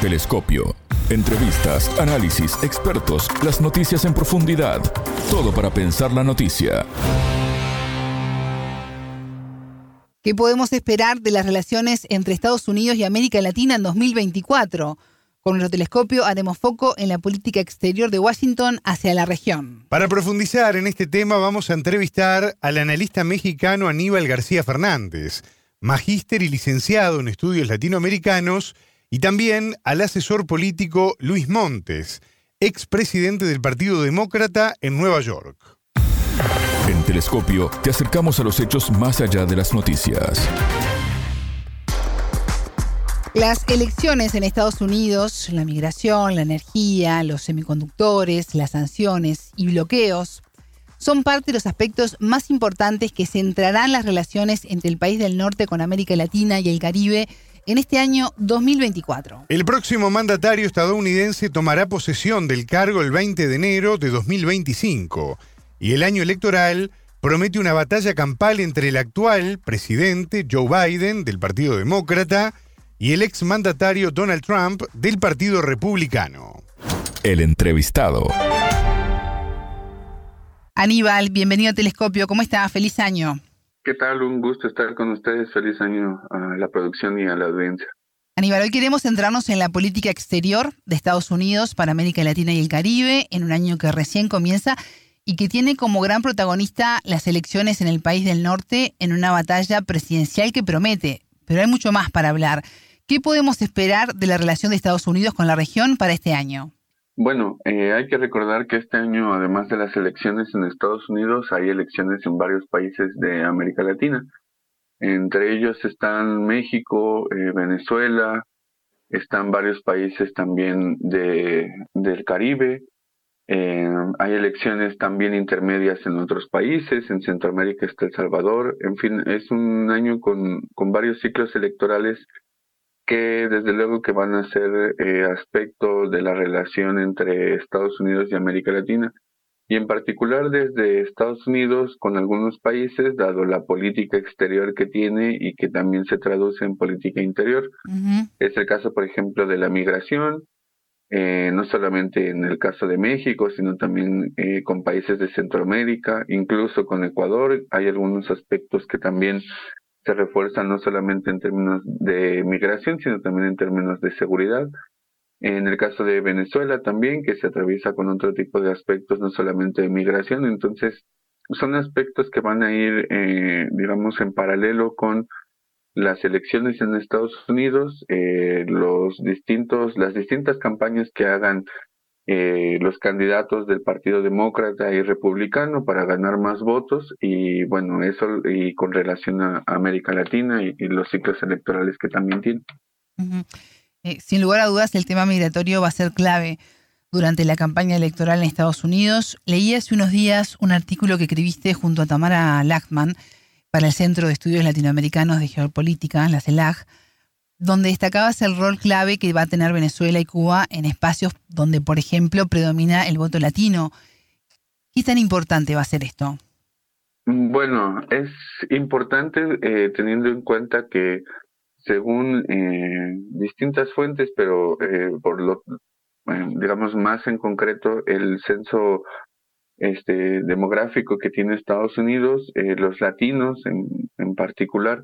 Telescopio. Entrevistas, análisis, expertos, las noticias en profundidad. Todo para pensar la noticia. ¿Qué podemos esperar de las relaciones entre Estados Unidos y América Latina en 2024? Con nuestro telescopio haremos foco en la política exterior de Washington hacia la región. Para profundizar en este tema vamos a entrevistar al analista mexicano Aníbal García Fernández, magíster y licenciado en estudios latinoamericanos, y también al asesor político Luis Montes, expresidente del Partido Demócrata en Nueva York. En Telescopio te acercamos a los hechos más allá de las noticias. Las elecciones en Estados Unidos, la migración, la energía, los semiconductores, las sanciones y bloqueos son parte de los aspectos más importantes que centrarán las relaciones entre el país del norte con América Latina y el Caribe en este año 2024. El próximo mandatario estadounidense tomará posesión del cargo el 20 de enero de 2025 y el año electoral promete una batalla campal entre el actual presidente Joe Biden del Partido Demócrata y el exmandatario Donald Trump del Partido Republicano. El entrevistado. Aníbal, bienvenido a Telescopio. ¿Cómo está? Feliz año. ¿Qué tal? Un gusto estar con ustedes. Feliz año a la producción y a la audiencia. Aníbal, hoy queremos centrarnos en la política exterior de Estados Unidos para América Latina y el Caribe en un año que recién comienza y que tiene como gran protagonista las elecciones en el país del norte en una batalla presidencial que promete. Pero hay mucho más para hablar. ¿Qué podemos esperar de la relación de Estados Unidos con la región para este año? Bueno, eh, hay que recordar que este año, además de las elecciones en Estados Unidos, hay elecciones en varios países de América Latina. Entre ellos están México, eh, Venezuela, están varios países también de, del Caribe. Eh, hay elecciones también intermedias en otros países, en Centroamérica está El Salvador. En fin, es un año con, con varios ciclos electorales que desde luego que van a ser eh, aspectos de la relación entre Estados Unidos y América Latina y en particular desde Estados Unidos con algunos países, dado la política exterior que tiene y que también se traduce en política interior. Es el caso, por ejemplo, de la migración, eh, no solamente en el caso de México, sino también eh, con países de Centroamérica, incluso con Ecuador. Hay algunos aspectos que también se refuerza no solamente en términos de migración, sino también en términos de seguridad. En el caso de Venezuela también, que se atraviesa con otro tipo de aspectos, no solamente de migración, entonces son aspectos que van a ir, eh, digamos, en paralelo con las elecciones en Estados Unidos, eh, los distintos, las distintas campañas que hagan eh, los candidatos del Partido Demócrata y Republicano para ganar más votos y bueno, eso y con relación a América Latina y, los ciclos electorales que también tiene. Eh, sin lugar a dudas, el tema migratorio va a ser clave durante la campaña electoral en Estados Unidos. Leí hace unos días un artículo que escribiste junto a Tamara Lachman para el Centro de Estudios Latinoamericanos de Geopolítica, la CELAG, donde destacabas el rol clave que va a tener Venezuela y Cuba en espacios donde, por ejemplo, predomina el voto latino. ¿Qué tan importante va a ser esto? Bueno, es importante eh, teniendo en cuenta que según eh, distintas fuentes, pero eh, por lo, digamos más en concreto, el censo este, demográfico que tiene Estados Unidos, los latinos en particular,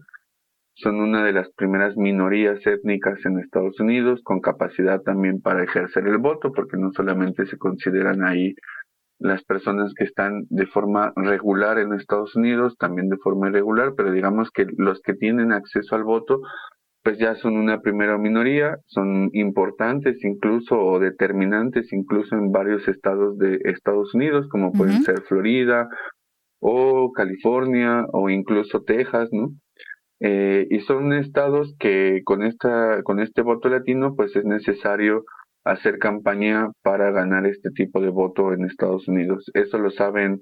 son una de las primeras minorías étnicas en Estados Unidos con capacidad también para ejercer el voto, porque no solamente se consideran ahí las personas que están de forma regular en Estados Unidos, también de forma irregular, pero digamos que los que tienen acceso al voto, pues ya son una primera minoría, son importantes incluso o determinantes incluso en varios estados de Estados Unidos, como pueden ser Florida o California o incluso Texas, ¿no? Eh, y son estados que con esta con este voto latino pues es necesario hacer campaña para ganar este tipo de voto en Estados Unidos. Eso lo saben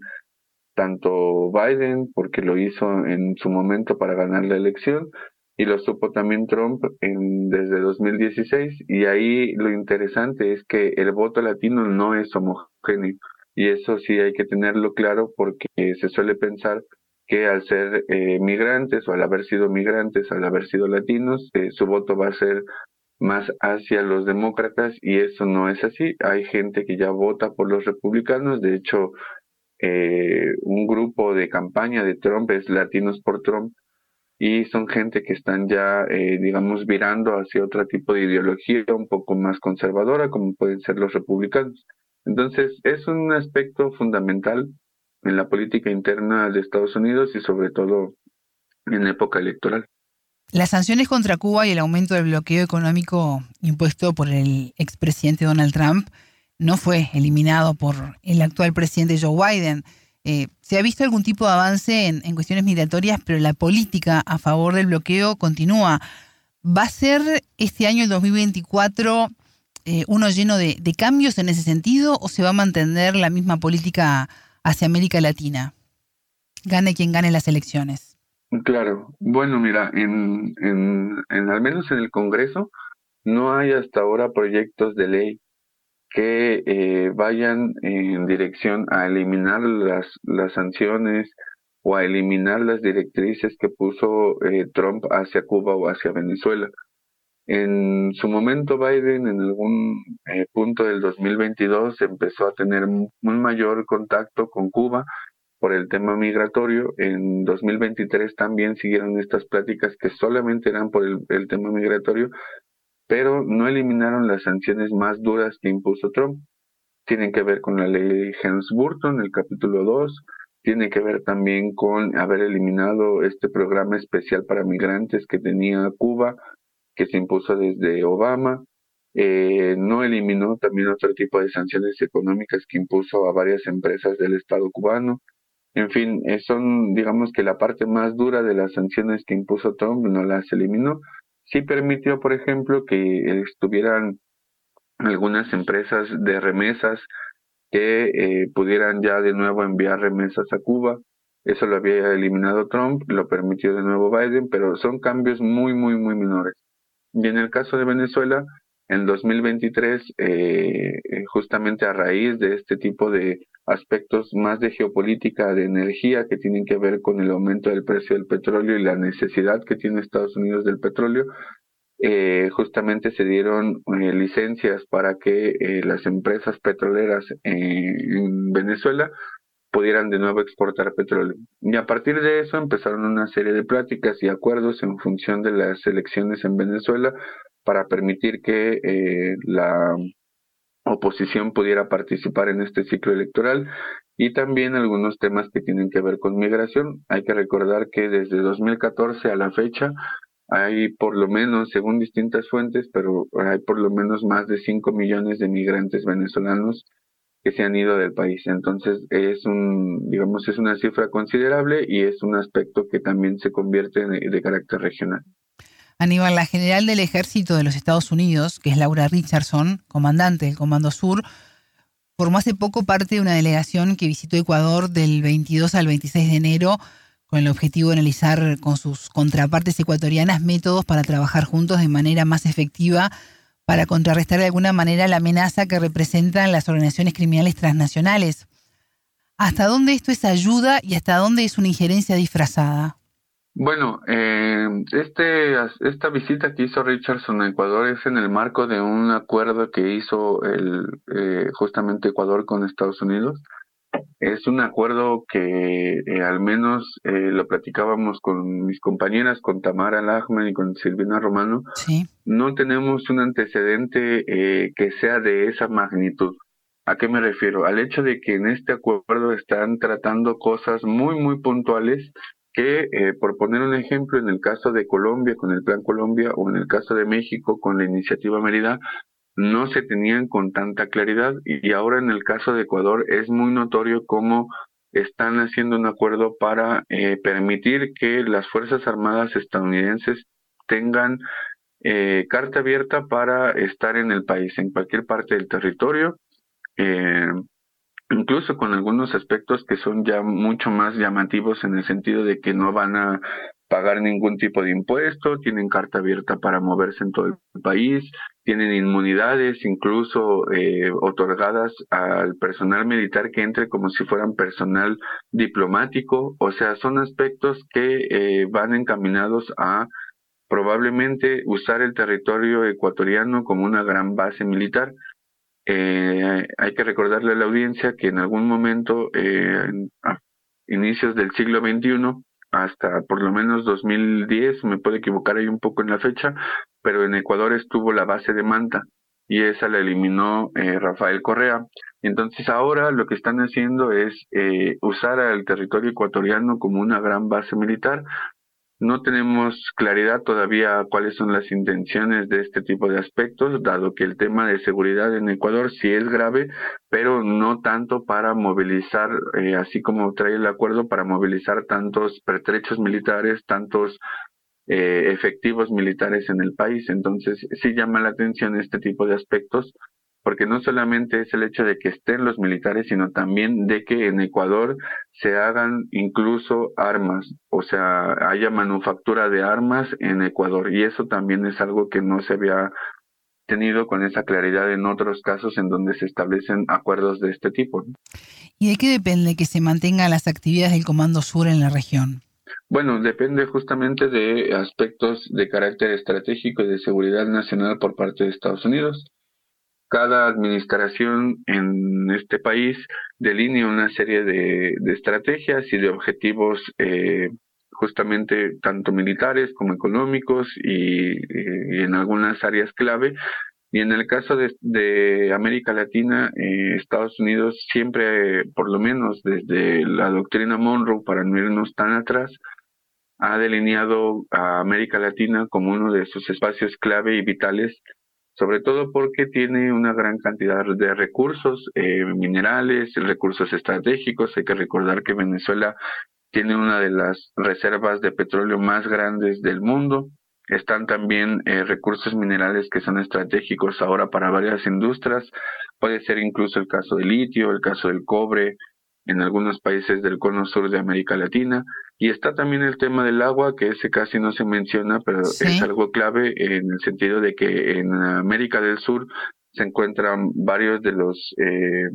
tanto Biden porque lo hizo en su momento para ganar la elección y lo supo también Trump en, desde 2016 y ahí lo interesante es que el voto latino no es homogéneo y eso sí hay que tenerlo claro porque se suele pensar que al ser eh, migrantes o al haber sido migrantes, al haber sido latinos, eh, su voto va a ser más hacia los demócratas y eso no es así. Hay gente que ya vota por los republicanos, de hecho, eh, un grupo de campaña de Trump es Latinos por Trump y son gente que están ya, eh, digamos, virando hacia otro tipo de ideología un poco más conservadora, como pueden ser los republicanos. Entonces, es un aspecto fundamental en la política interna de Estados Unidos y sobre todo en época electoral. Las sanciones contra Cuba y el aumento del bloqueo económico impuesto por el expresidente Donald Trump no fue eliminado por el actual presidente Joe Biden. Eh, se ha visto algún tipo de avance en, cuestiones migratorias, pero la política a favor del bloqueo continúa. ¿Va a ser este año, el 2024, eh, uno lleno de, de, cambios en ese sentido o se va a mantener la misma política hacia América Latina? Gane quien gane las elecciones. Claro, bueno, mira, en, en, en, al menos en el Congreso no hay hasta ahora proyectos de ley que eh, vayan en dirección a eliminar las, las sanciones o a eliminar las directrices que puso eh, Trump hacia Cuba o hacia Venezuela. En su momento Biden en algún eh, punto del 2022 empezó a tener un mayor contacto con Cuba por el tema migratorio. En 2023 también siguieron estas pláticas que solamente eran por el, tema migratorio, pero no eliminaron las sanciones más duras que impuso Trump. Tienen que ver con la ley Helms-Burton, el capítulo 2, tiene que ver también con haber eliminado este programa especial para migrantes que tenía Cuba, que se impuso desde Obama. Eh, no eliminó también otro tipo de sanciones económicas que impuso a varias empresas del Estado cubano. En fin, eh, son, digamos que la parte más dura de las sanciones que impuso Trump no las eliminó. Sí permitió, por ejemplo, que estuvieran algunas empresas de remesas que eh, pudieran ya de nuevo enviar remesas a Cuba. Eso lo había eliminado Trump, lo permitió de nuevo Biden, pero son cambios muy, muy, muy menores. Y en el caso de Venezuela, en 2023, eh, justamente a raíz de este tipo de aspectos más de geopolítica, de energía, que tienen que ver con el aumento del precio del petróleo y la necesidad que tiene Estados Unidos del petróleo, eh, justamente se dieron eh, licencias para que eh, las empresas petroleras en Venezuela pudieran de nuevo exportar petróleo. Y a partir de eso empezaron una serie de pláticas y acuerdos en función de las elecciones en Venezuela para permitir que la oposición pudiera participar en este ciclo electoral y también algunos temas que tienen que ver con migración. Hay que recordar que desde 2014 a la fecha hay por lo menos, según distintas fuentes, pero hay por lo menos más de 5 millones de migrantes venezolanos que se han ido del país. Entonces es un, digamos, es una cifra considerable y es un aspecto que también se convierte de carácter regional. Aníbal, la general del ejército de los Estados Unidos, que es Laura Richardson, comandante del Comando Sur, formó hace poco parte de una delegación que visitó Ecuador del 22 al 26 de enero con el objetivo de analizar con sus contrapartes ecuatorianas métodos para trabajar juntos de manera más efectiva para contrarrestar de alguna manera la amenaza que representan las organizaciones criminales transnacionales. ¿Hasta dónde esto es ayuda y hasta dónde es una injerencia disfrazada? Bueno, eh, este, esta visita que hizo Richardson a Ecuador es en el marco de un acuerdo que hizo el, eh, justamente Ecuador con Estados Unidos. Es un acuerdo que eh, al menos eh, lo platicábamos con mis compañeras, con Tamara Lachman y con Silvina Romano. Sí. No tenemos un antecedente eh, que sea de esa magnitud. ¿A qué me refiero? Al hecho de que en este acuerdo están tratando cosas muy, muy puntuales que, eh, por poner un ejemplo, en el caso de Colombia con el Plan Colombia o en el caso de México con la iniciativa Mérida, no se tenían con tanta claridad y ahora en el caso de Ecuador es muy notorio cómo están haciendo un acuerdo para eh, permitir que las Fuerzas Armadas estadounidenses tengan eh, carta abierta para estar en el país, en cualquier parte del territorio. Eh, incluso con algunos aspectos que son ya mucho más llamativos en el sentido de que no van a pagar ningún tipo de impuesto, tienen carta abierta para moverse en todo el país, tienen inmunidades incluso eh, otorgadas al personal militar que entre como si fueran personal diplomático, o sea, son aspectos que eh, van encaminados a probablemente usar el territorio ecuatoriano como una gran base militar. Eh, hay que recordarle a la audiencia que en algún momento, eh, a inicios del siglo XXI, hasta por lo menos 2010, me puedo equivocar ahí un poco en la fecha, pero en Ecuador estuvo la base de Manta y esa la eliminó eh, Rafael Correa. Entonces ahora lo que están haciendo es eh, usar al territorio ecuatoriano como una gran base militar no tenemos claridad todavía cuáles son las intenciones de este tipo de aspectos, dado que el tema de seguridad en Ecuador sí es grave, pero no tanto para movilizar, eh, así como trae el acuerdo, para movilizar tantos pertrechos militares, tantos eh, efectivos militares en el país. Entonces sí llama la atención este tipo de aspectos porque no solamente es el hecho de que estén los militares, sino también de que en Ecuador se hagan incluso armas, o sea, haya manufactura de armas en Ecuador. Y eso también es algo que no se había tenido con esa claridad en otros casos en donde se establecen acuerdos de este tipo. ¿Y de qué depende que se mantengan las actividades del Comando Sur en la región? Bueno, depende justamente de aspectos de carácter estratégico y de seguridad nacional por parte de Estados Unidos cada administración en este país delinea una serie de, estrategias y de objetivos eh, justamente tanto militares como económicos y, en algunas áreas clave. Y en el caso de, América Latina, eh, Estados Unidos siempre, por lo menos desde la doctrina Monroe, para no irnos tan atrás, ha delineado a América Latina como uno de sus espacios clave y vitales sobre todo porque tiene una gran cantidad de recursos eh, minerales, recursos estratégicos. Hay que recordar que Venezuela tiene una de las reservas de petróleo más grandes del mundo. Están también eh, recursos minerales que son estratégicos ahora para varias industrias. Puede ser incluso el caso del litio, el caso del cobre, en algunos países del cono sur de América Latina. Y está también el tema del agua, que ese casi no se menciona, pero es algo clave en el sentido de que en América del Sur se encuentran varios de los, eh,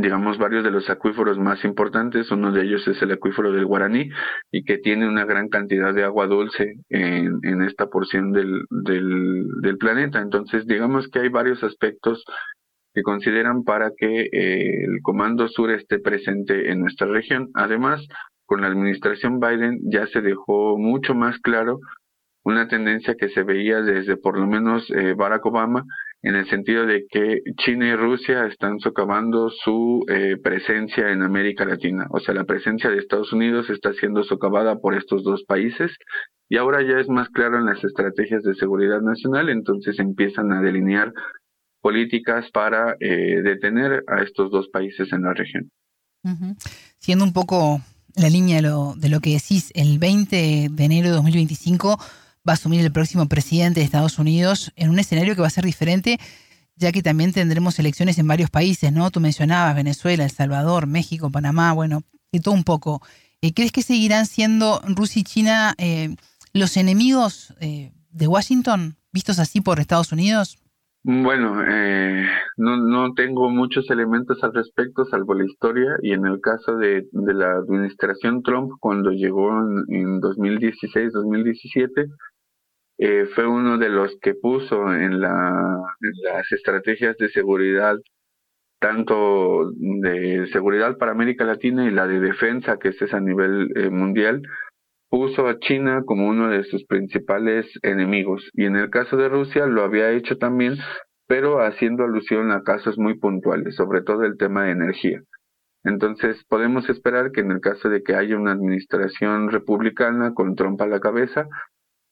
digamos, varios de los acuíferos más importantes. Uno de ellos es el acuífero del Guaraní y que tiene una gran cantidad de agua dulce en, en esta porción del, del, planeta. Entonces, digamos que hay varios aspectos que consideran para que eh, el Comando Sur esté presente en nuestra región. Además, con la administración Biden ya se dejó mucho más claro una tendencia que se veía desde por lo menos eh, Barack Obama en el sentido de que China y Rusia están socavando su eh, presencia en América Latina. O sea, la presencia de Estados Unidos está siendo socavada por estos dos países y ahora ya es más claro en las estrategias de seguridad nacional, entonces empiezan a delinear políticas para eh, detener a estos dos países en la región. Siendo un poco la línea de lo, de lo que decís, el 20 de enero de 2025 va a asumir el próximo presidente de Estados Unidos en un escenario que va a ser diferente, ya que también tendremos elecciones en varios países, ¿no? Tú mencionabas Venezuela, El Salvador, México, Panamá, bueno, de todo un poco. Eh, ¿Crees que seguirán siendo Rusia y China eh, los enemigos de Washington, vistos así por Estados Unidos? Bueno, eh, no, no tengo muchos elementos al respecto, salvo la historia, y en el caso de, la administración Trump, cuando llegó en, 2016-2017, eh, fue uno de los que puso en, la, las estrategias de seguridad, tanto de seguridad para América Latina y la de defensa, que es a nivel eh, mundial, puso a China como uno de sus principales enemigos y en el caso de Rusia lo había hecho también, pero haciendo alusión a casos muy puntuales, sobre todo el tema de energía. Entonces podemos esperar que en el caso de que haya una administración republicana con Trump a la cabeza,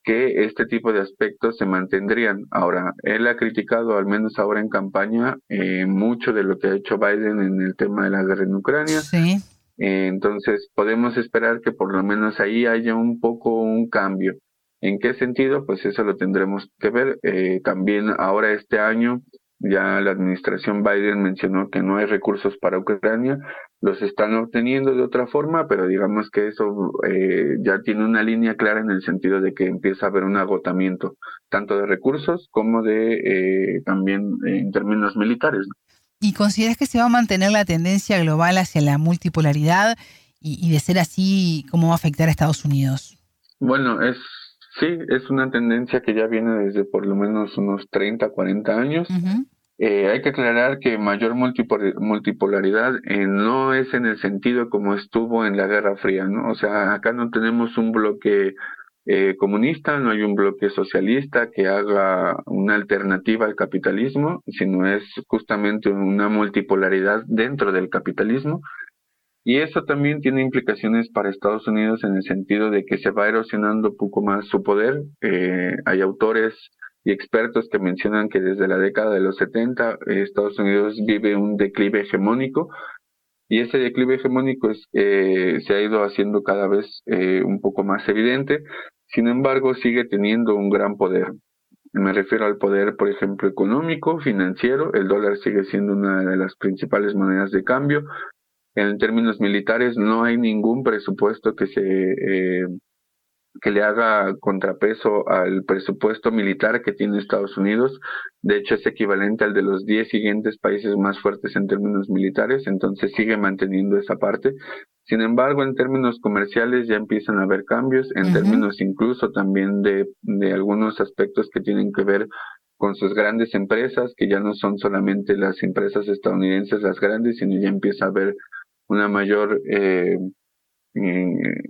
que este tipo de aspectos se mantendrían. Ahora, él ha criticado, al menos ahora en campaña, eh, mucho de lo que ha hecho Biden en el tema de la guerra en Ucrania. Sí entonces, podemos esperar que por lo menos ahí haya un poco un cambio. ¿En qué sentido? Pues eso lo tendremos que ver. Eh, también ahora este año ya la administración Biden mencionó que no hay recursos para Ucrania, los están obteniendo de otra forma, pero digamos que eso eh, ya tiene una línea clara en el sentido de que empieza a haber un agotamiento tanto de recursos como de eh, también en términos militares. ¿Y consideras que se va a mantener la tendencia global hacia la multipolaridad y, de ser así, cómo va a afectar a Estados Unidos? Bueno, es Sí, es una tendencia que ya viene desde por lo menos unos 30, 40 años. Eh, hay que aclarar que mayor multipolaridad eh, no es en el sentido como estuvo en la Guerra Fría, ¿no? O sea, acá no tenemos un bloque eh, comunista, no hay un bloque socialista que haga una alternativa al capitalismo, sino es justamente una multipolaridad dentro del capitalismo. Y eso también tiene implicaciones para Estados Unidos en el sentido de que se va erosionando poco más su poder. hay autores y expertos que mencionan que desde la década de los 70 eh, Estados Unidos vive un declive hegemónico y ese declive hegemónico es, eh, se ha ido haciendo cada vez eh, un poco más evidente, sin embargo sigue teniendo un gran poder. Me refiero al poder, por ejemplo, económico, financiero, el dólar sigue siendo una de las principales monedas de cambio. En términos militares no hay ningún presupuesto que se que le haga contrapeso al presupuesto militar que tiene Estados Unidos. De hecho, es equivalente al de los 10 siguientes países más fuertes en términos militares, entonces sigue manteniendo esa parte. Sin embargo, en términos comerciales ya empiezan a haber cambios, en términos incluso también de, de algunos aspectos que tienen que ver con sus grandes empresas, que ya no son solamente las empresas estadounidenses las grandes, sino ya empieza a haber una mayor eh,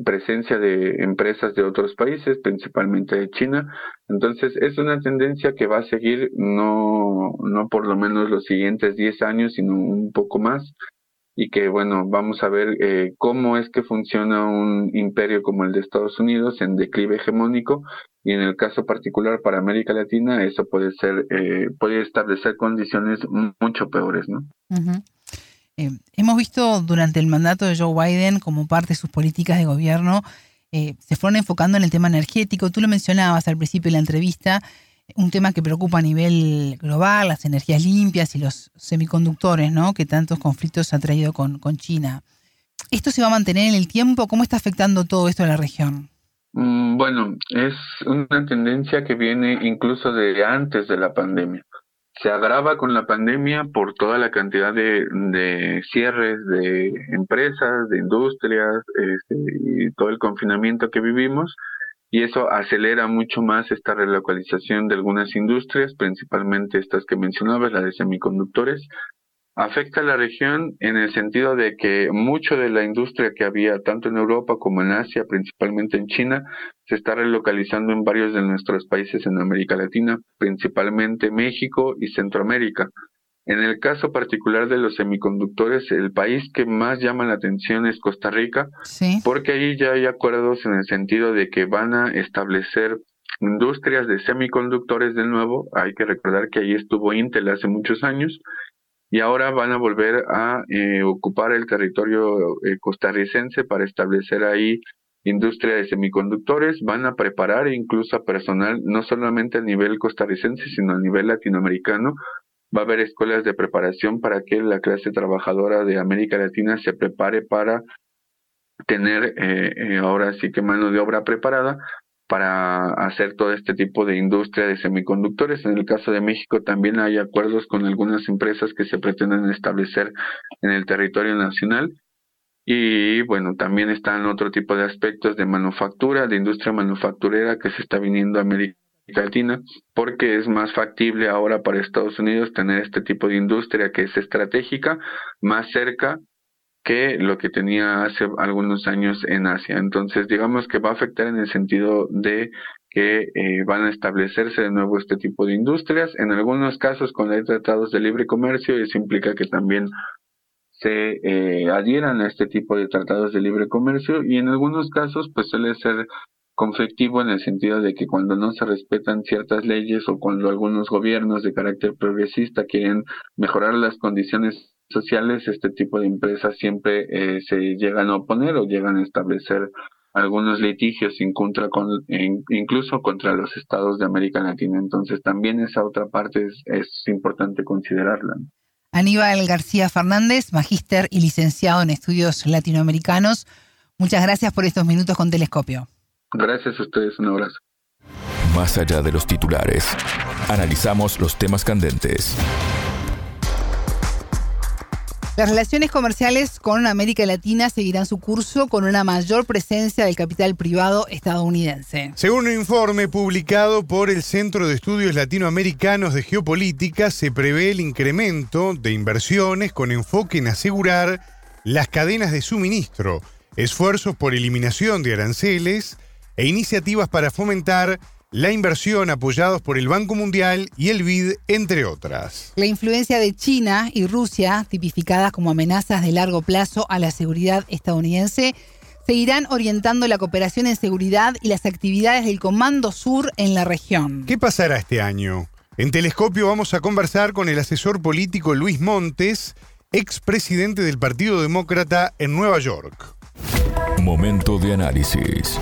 presencia de empresas de otros países, principalmente de China. Entonces, es una tendencia que va a seguir no, no por lo menos los siguientes 10 años, sino un poco más. Y que, bueno, vamos a ver eh, cómo es que funciona un imperio como el de Estados Unidos en declive hegemónico. Y en el caso particular para América Latina, eso puede ser, eh, puede establecer condiciones mucho peores, ¿no? Eh, hemos visto durante el mandato de Joe Biden, como parte de sus políticas de gobierno, eh, se fueron enfocando en el tema energético. Tú lo mencionabas al principio de la entrevista, un tema que preocupa a nivel global, las energías limpias y los semiconductores, ¿no? Que tantos conflictos ha traído con, con China. ¿Esto se va a mantener en el tiempo? ¿Cómo está afectando todo esto a la región? Mm, bueno, es una tendencia que viene incluso de antes de la pandemia se agrava con la pandemia por toda la cantidad de, de cierres de empresas, de industrias este, y todo el confinamiento que vivimos y eso acelera mucho más esta relocalización de algunas industrias, principalmente estas que mencionabas, la de semiconductores, afecta a la región en el sentido de que mucho de la industria que había tanto en Europa como en Asia, principalmente en China, se está relocalizando en varios de nuestros países en América Latina, principalmente México y Centroamérica. En el caso particular de los semiconductores, el país que más llama la atención es Costa Rica, porque ahí ya hay acuerdos en el sentido de que van a establecer industrias de semiconductores de nuevo. Hay que recordar que ahí estuvo Intel hace muchos años y ahora van a volver a eh, ocupar el territorio eh, costarricense para establecer ahí industria de semiconductores, van a preparar incluso a personal no solamente a nivel costarricense, sino a nivel latinoamericano. Va a haber escuelas de preparación para que la clase trabajadora de América Latina se prepare para tener eh, ahora sí que mano de obra preparada para hacer todo este tipo de industria de semiconductores. En el caso de México también hay acuerdos con algunas empresas que se pretenden establecer en el territorio nacional. Y bueno, también están otro tipo de aspectos de manufactura, de industria manufacturera que se está viniendo a América Latina, porque es más factible ahora para Estados Unidos tener este tipo de industria que es estratégica más cerca que lo que tenía hace algunos años en Asia. Entonces, digamos que va a afectar en el sentido de que eh, van a establecerse de nuevo este tipo de industrias. En algunos casos, cuando hay tratados de libre comercio, eso implica que también se eh, adhieran a este tipo de tratados de libre comercio y en algunos casos, pues suele ser conflictivo en el sentido de que cuando no se respetan ciertas leyes o cuando algunos gobiernos de carácter progresista quieren mejorar las condiciones sociales, este tipo de empresas siempre eh, se llegan a oponer o llegan a establecer algunos litigios en contra con, incluso contra los estados de América Latina. Entonces también esa otra parte es, es importante considerarla. Aníbal García Fernández, magíster y licenciado en estudios latinoamericanos. Muchas gracias por estos minutos con Telescopio. Gracias a ustedes, un abrazo. Más allá de los titulares, analizamos los temas candentes Las relaciones comerciales con América Latina seguirán su curso con una mayor presencia del capital privado estadounidense. Según un informe publicado por el Centro de Estudios Latinoamericanos de Geopolítica, se prevé el incremento de inversiones con enfoque en asegurar las cadenas de suministro, esfuerzos por eliminación de aranceles e iniciativas para fomentar la inversión apoyados por el Banco Mundial y el BID, entre otras. La influencia de China y Rusia, tipificadas como amenazas de largo plazo a la seguridad estadounidense, seguirán orientando la cooperación en seguridad y las actividades del Comando Sur en la región. ¿Qué pasará este año? En Telescopio vamos a conversar con el asesor político Luis Montes, expresidente del Partido Demócrata en Nueva York. Momento de análisis.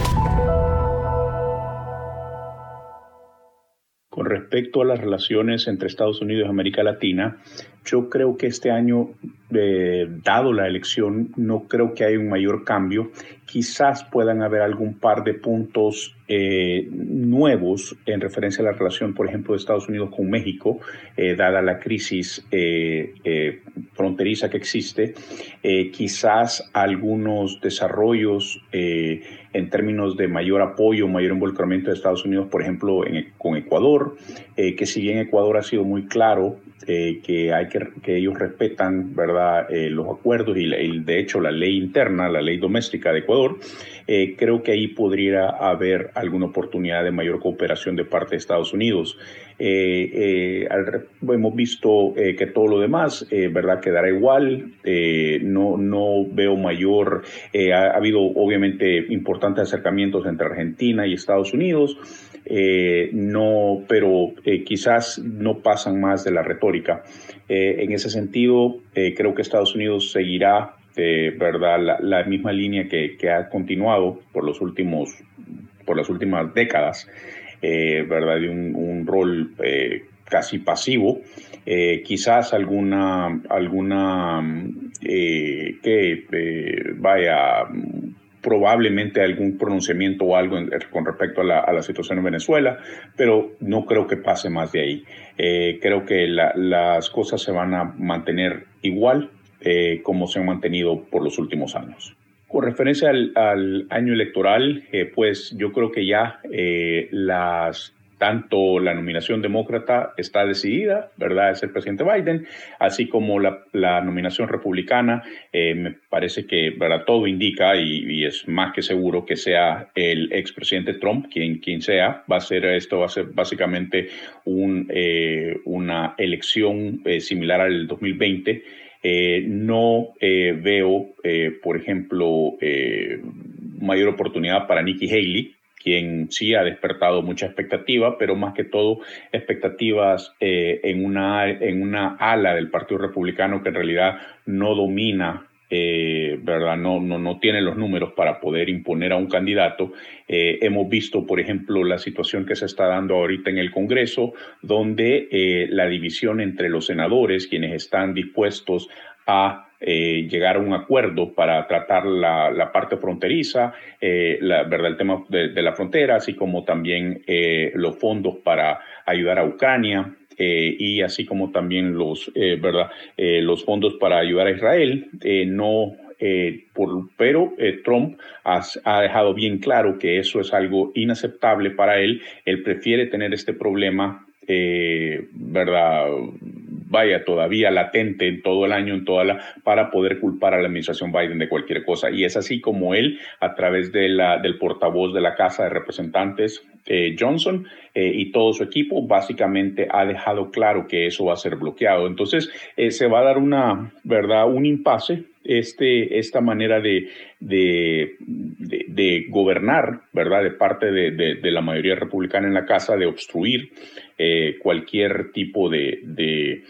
Con respecto a las relaciones entre Estados Unidos y América Latina, yo creo que este año, eh, dado la elección, no creo que haya un mayor cambio. Quizás puedan haber algún par de puntos eh, nuevos en referencia a la relación, por ejemplo, de Estados Unidos con México, eh, dada la crisis fronteriza que existe. quizás algunos desarrollos en términos de mayor apoyo, mayor involucramiento de Estados Unidos, por ejemplo, con Ecuador, que si bien Ecuador ha sido muy claro que hay que que, ellos respetan ¿verdad? Eh, los acuerdos y, de hecho la ley interna, la ley doméstica de Ecuador, eh, creo que ahí podría haber alguna oportunidad de mayor cooperación de parte de Estados Unidos. Eh, hemos visto que todo lo demás, ¿verdad?, quedará igual. no, no veo mayor. ha habido obviamente importantes acercamientos entre Argentina y Estados Unidos. Eh, no, pero eh, quizás no pasan más de la retórica. Eh, en ese sentido, creo que Estados Unidos seguirá, verdad, la, misma línea que, ha continuado por los últimos, por las últimas décadas, verdad, de un, rol casi pasivo. quizás alguna, alguna que vaya probablemente algún pronunciamiento o algo con respecto a la, situación en Venezuela, pero no creo que pase más de ahí. Eh, creo que las cosas se van a mantener igual eh, como se han mantenido por los últimos años. Con referencia al, año electoral, eh, pues yo creo que ya las tanto la nominación demócrata está decidida, ¿verdad? Es el presidente Biden, así como la, nominación republicana. Eh, me parece que, ¿verdad? Todo indica y, es más que seguro que sea el expresidente Trump, quien, sea. Va a ser esto, va a ser básicamente un, eh, una elección eh, similar al 2020. No veo, por ejemplo, mayor oportunidad para Nikki Haley, quien sí ha despertado mucha expectativa, pero más que todo expectativas eh, en, una, en una ala del Partido Republicano que en realidad no domina eh, ¿verdad? No, no, no tiene los números para poder imponer a un candidato. Eh, hemos visto, por ejemplo, la situación que se está dando ahorita en el Congreso, donde la división entre los senadores, quienes están dispuestos a eh, llegar a un acuerdo para tratar la, parte fronteriza, eh, la, ¿verdad? el tema de, la frontera, así como también eh, los fondos para ayudar a Ucrania. Y así como también los, ¿verdad? los fondos para ayudar a Israel, no por, pero Trump ha, dejado bien claro que eso es algo inaceptable para él. Él prefiere tener este problema, ¿verdad? vaya todavía latente en todo el año, en toda la, para poder culpar a la administración Biden de cualquier cosa. Y es así como él, a través de la, del portavoz de la Casa de Representantes, eh, Johnson, eh, y todo su equipo, básicamente ha dejado claro que eso va a ser bloqueado. Entonces, eh, se va a dar una, ¿verdad?, un impasse este, esta manera de, de, de, gobernar, ¿verdad?, de parte de, la mayoría republicana en la casa, de obstruir cualquier tipo de,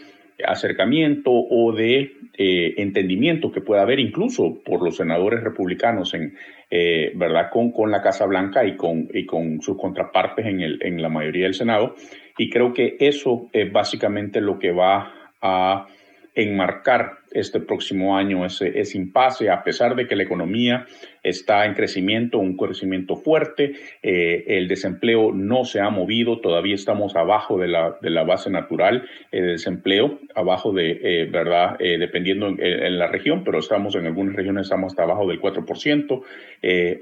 acercamiento o de eh, entendimiento que pueda haber incluso por los senadores republicanos en eh, verdad con, con la Casa Blanca y con, y con sus contrapartes en, el, en la mayoría del Senado. Y creo que eso es básicamente lo que va a enmarcar este próximo año ese, ese impasse, a pesar de que la economía está en crecimiento, un crecimiento fuerte, eh, el desempleo no se ha movido, todavía estamos abajo de la, de la base natural de desempleo, abajo de, ¿verdad? dependiendo en, la región, pero estamos en algunas regiones, estamos hasta abajo del 4%,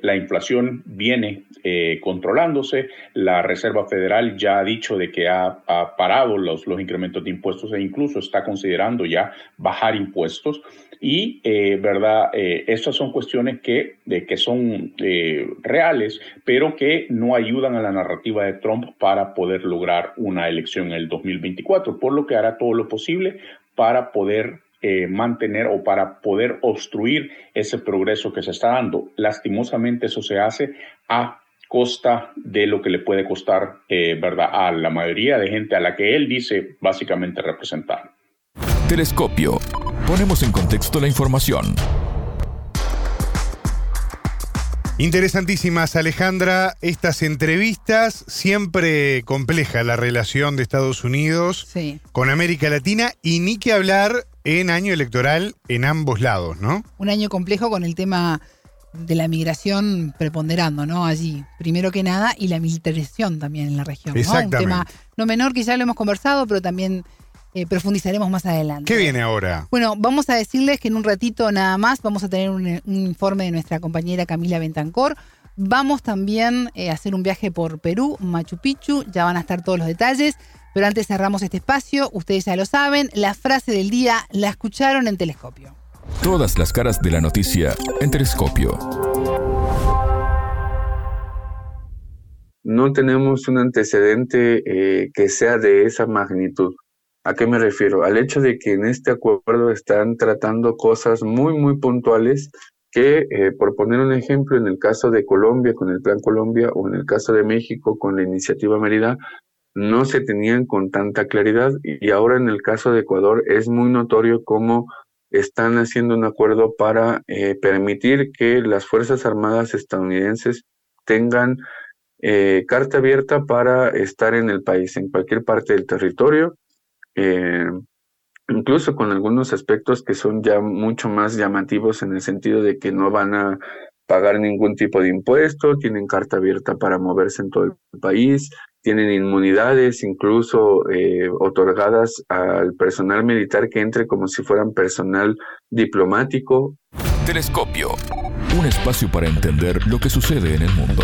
la inflación viene controlándose, la Reserva Federal ya ha dicho de que ha, ha parado los, los incrementos de impuestos e incluso está considerando ya bajar impuestos. Y, eh, ¿verdad? Eh, estas son cuestiones que, que son eh, reales, pero que no ayudan a la narrativa de Trump para poder lograr una elección en el 2024, por lo que hará todo lo posible para poder mantener o para poder obstruir ese progreso que se está dando. Lastimosamente eso se hace a costa de lo que le puede costar, ¿verdad?, a la mayoría de gente a la que él dice básicamente representar. Telescopio. Ponemos en contexto la información. Interesantísimas, Alejandra, estas entrevistas, siempre compleja la relación de Estados Unidos con América Latina y ni que hablar en año electoral en ambos lados, ¿no? Un año complejo con el tema de la migración preponderando, ¿no? Allí, primero que nada, y la militarización también en la región. Exactamente. Un tema no menor que ya lo hemos conversado, pero también eh, profundizaremos más adelante. ¿Qué viene ahora? Bueno, vamos a decirles que en un ratito nada más vamos a tener un, informe de nuestra compañera Camila Bentancor. Vamos también eh, a hacer un viaje por Perú, Machu Picchu, ya van a estar todos los detalles, pero antes cerramos este espacio, ustedes ya lo saben, la frase del día la escucharon en Telescopio. Todas las caras de la noticia en Telescopio. No tenemos un antecedente eh, que sea de esa magnitud. ¿A qué me refiero? Al hecho de que en este acuerdo están tratando cosas muy, muy puntuales que, eh, por poner un ejemplo, en el caso de Colombia con el Plan Colombia o en el caso de México con la iniciativa Mérida, no se tenían con tanta claridad y ahora en el caso de Ecuador es muy notorio cómo están haciendo un acuerdo para eh, permitir que las Fuerzas Armadas estadounidenses tengan eh, carta abierta para estar en el país, en cualquier parte del territorio, eh, incluso con algunos aspectos que son ya mucho más llamativos en el sentido de que no van a pagar ningún tipo de impuesto, tienen carta abierta para moverse en todo el país, tienen inmunidades incluso eh, otorgadas al personal militar que entre como si fueran personal diplomático. Telescopio, un espacio para entender lo que sucede en el mundo.